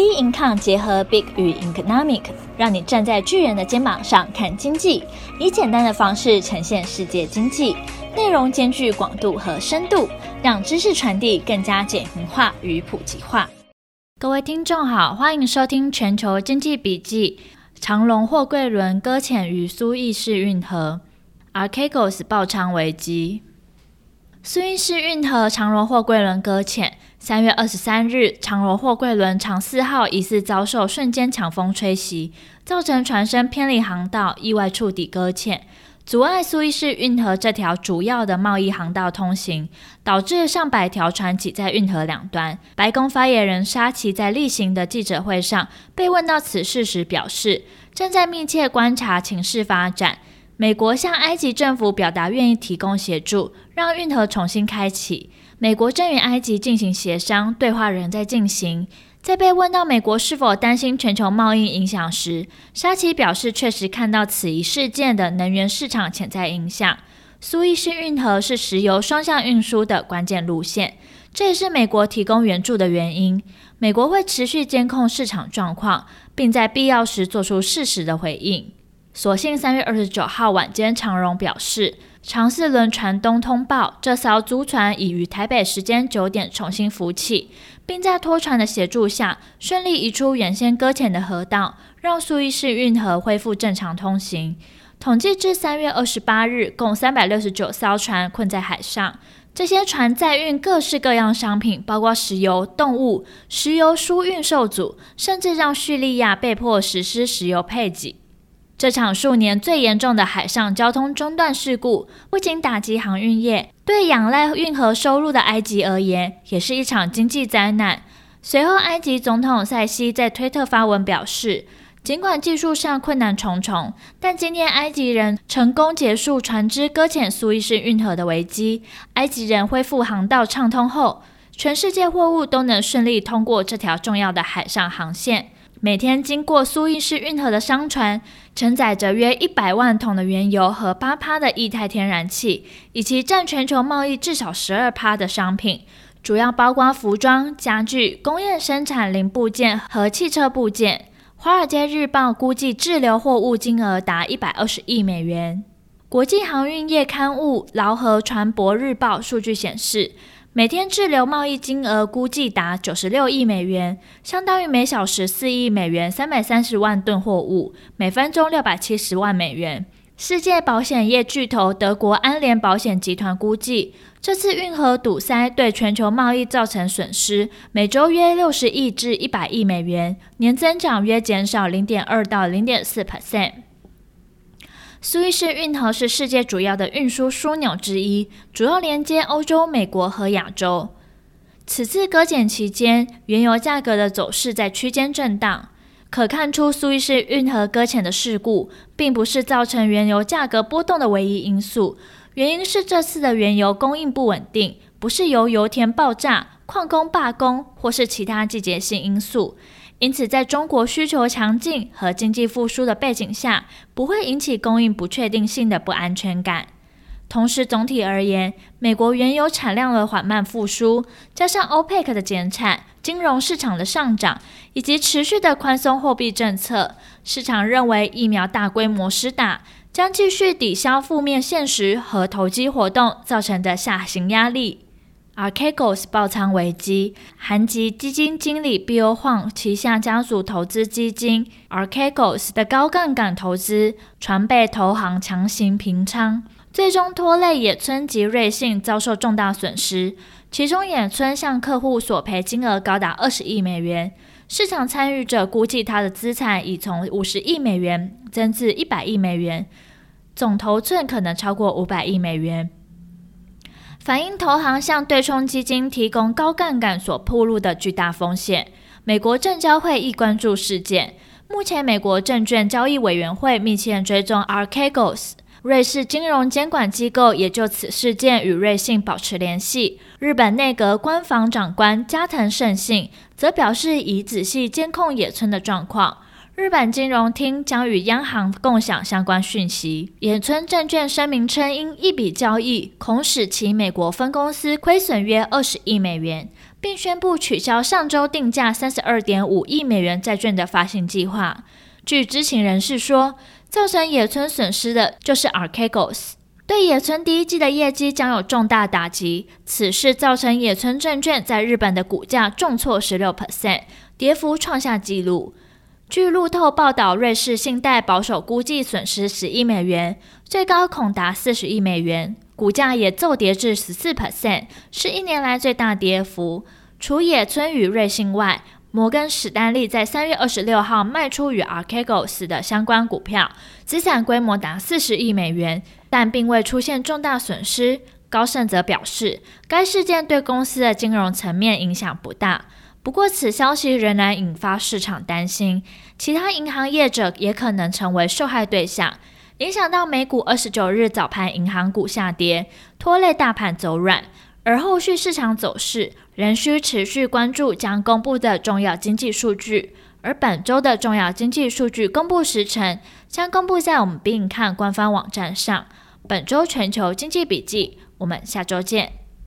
B Income 结合 Big 与 Economic，让你站在巨人的肩膀上看经济，以简单的方式呈现世界经济，内容兼具广度和深度，让知识传递更加简明化与普及化。各位听众好，欢迎收听全球经济笔记。长荣货柜轮搁浅于苏伊士运河，Archegos 爆仓危机。苏伊士运河长荣货柜轮搁浅。三月二十三日，长荣货柜轮长四号疑似遭受瞬间强风吹袭，造成船身偏离航道，意外触底搁浅，阻碍苏伊士运河这条主要的贸易航道通行，导致上百条船挤在运河两端。白宫发言人沙奇在例行的记者会上被问到此事时表示，正在密切观察情势发展。美国向埃及政府表达愿意提供协助，让运河重新开启。美国正与埃及进行协商，对话仍在进行。在被问到美国是否担心全球贸易影响时，沙奇表示，确实看到此一事件的能源市场潜在影响。苏伊士运河是石油双向运输的关键路线，这也是美国提供援助的原因。美国会持续监控市场状况，并在必要时做出适时的回应。所幸三月二十九号晚间，长荣表示。长四轮船东通报，这艘租船已于台北时间九点重新浮起，并在拖船的协助下顺利移出原先搁浅的河道，让苏伊士运河恢复正常通行。统计至三月二十八日，共三百六十九艘船困在海上，这些船载运各式各样商品，包括石油、动物。石油输运受阻，甚至让叙利亚被迫实施石油配给。这场数年最严重的海上交通中断事故，不仅打击航运业，对仰赖运河收入的埃及而言，也是一场经济灾难。随后，埃及总统塞西在推特发文表示，尽管技术上困难重重，但今天埃及人成功结束船只搁浅苏伊士运河的危机。埃及人恢复航道畅通后，全世界货物都能顺利通过这条重要的海上航线。每天经过苏伊士运河的商船，承载着约一百万桶的原油和八趴的液态天然气，以及占全球贸易至少十二趴的商品，主要包括服装、家具、工业生产零部件和汽车部件。《华尔街日报》估计滞留货物金额达一百二十亿美元。国际航运业刊物《劳合船舶日报》数据显示，每天滞留贸易金额估计达九十六亿美元，相当于每小时四亿美元，三百三十万吨货物，每分钟六百七十万美元。世界保险业巨头德国安联保险集团估计，这次运河堵塞对全球贸易造成损失，每周约六十亿至一百亿美元，年增长约减少零点二到零点四 percent。苏伊士运河是世界主要的运输枢纽之一，主要连接欧洲、美国和亚洲。此次搁浅期间，原油价格的走势在区间震荡，可看出苏伊士运河搁浅的事故并不是造成原油价格波动的唯一因素，原因是这次的原油供应不稳定，不是由油田爆炸、矿工罢工或是其他季节性因素。因此，在中国需求强劲和经济复苏的背景下，不会引起供应不确定性的不安全感。同时，总体而言，美国原油产量的缓慢复苏，加上 OPEC 的减产、金融市场的上涨以及持续的宽松货币政策，市场认为疫苗大规模施打将继续抵消负面现实和投机活动造成的下行压力。Archegos 爆仓危机，韩籍基金经理 Bill Hwang 旗下家族投资基金 Archegos 的高杠杆投资传被投行强行平仓，最终拖累野村及瑞信遭受重大损失。其中，野村向客户索赔金额高达二十亿美元，市场参与者估计他的资产已从五十亿美元增至一百亿美元，总头寸可能超过五百亿美元。反映投行向对冲基金提供高杠杆所暴露的巨大风险。美国证交会亦关注事件。目前，美国证券交易委员会密切追踪 Archegos。瑞士金融监管机构也就此事件与瑞信保持联系。日本内阁官房长官加藤胜信则表示，已仔细监控野村的状况。日本金融厅将与央行共享相关讯息。野村证券声明称，因一笔交易恐使其美国分公司亏损约二十亿美元，并宣布取消上周定价三十二点五亿美元债券的发行计划。据知情人士说，造成野村损失的就是 Archegos，对野村第一季的业绩将有重大打击。此事造成野村证券在日本的股价重挫十六 percent，跌幅创下纪录。据路透报道，瑞士信贷保守估计损失十亿美元，最高恐达四十亿美元，股价也骤跌至十四 percent，是一年来最大跌幅。除野村与瑞信外，摩根史丹利在三月二十六号卖出与 Archegos 的相关股票，资产规模达四十亿美元，但并未出现重大损失。高盛则表示，该事件对公司的金融层面影响不大。不过，此消息仍然引发市场担心，其他银行业者也可能成为受害对象，影响到美股二十九日早盘银行股下跌，拖累大盘走软。而后续市场走势仍需持续关注将公布的重要经济数据，而本周的重要经济数据公布时程将公布在我们必看官方网站上。本周全球经济笔记，我们下周见。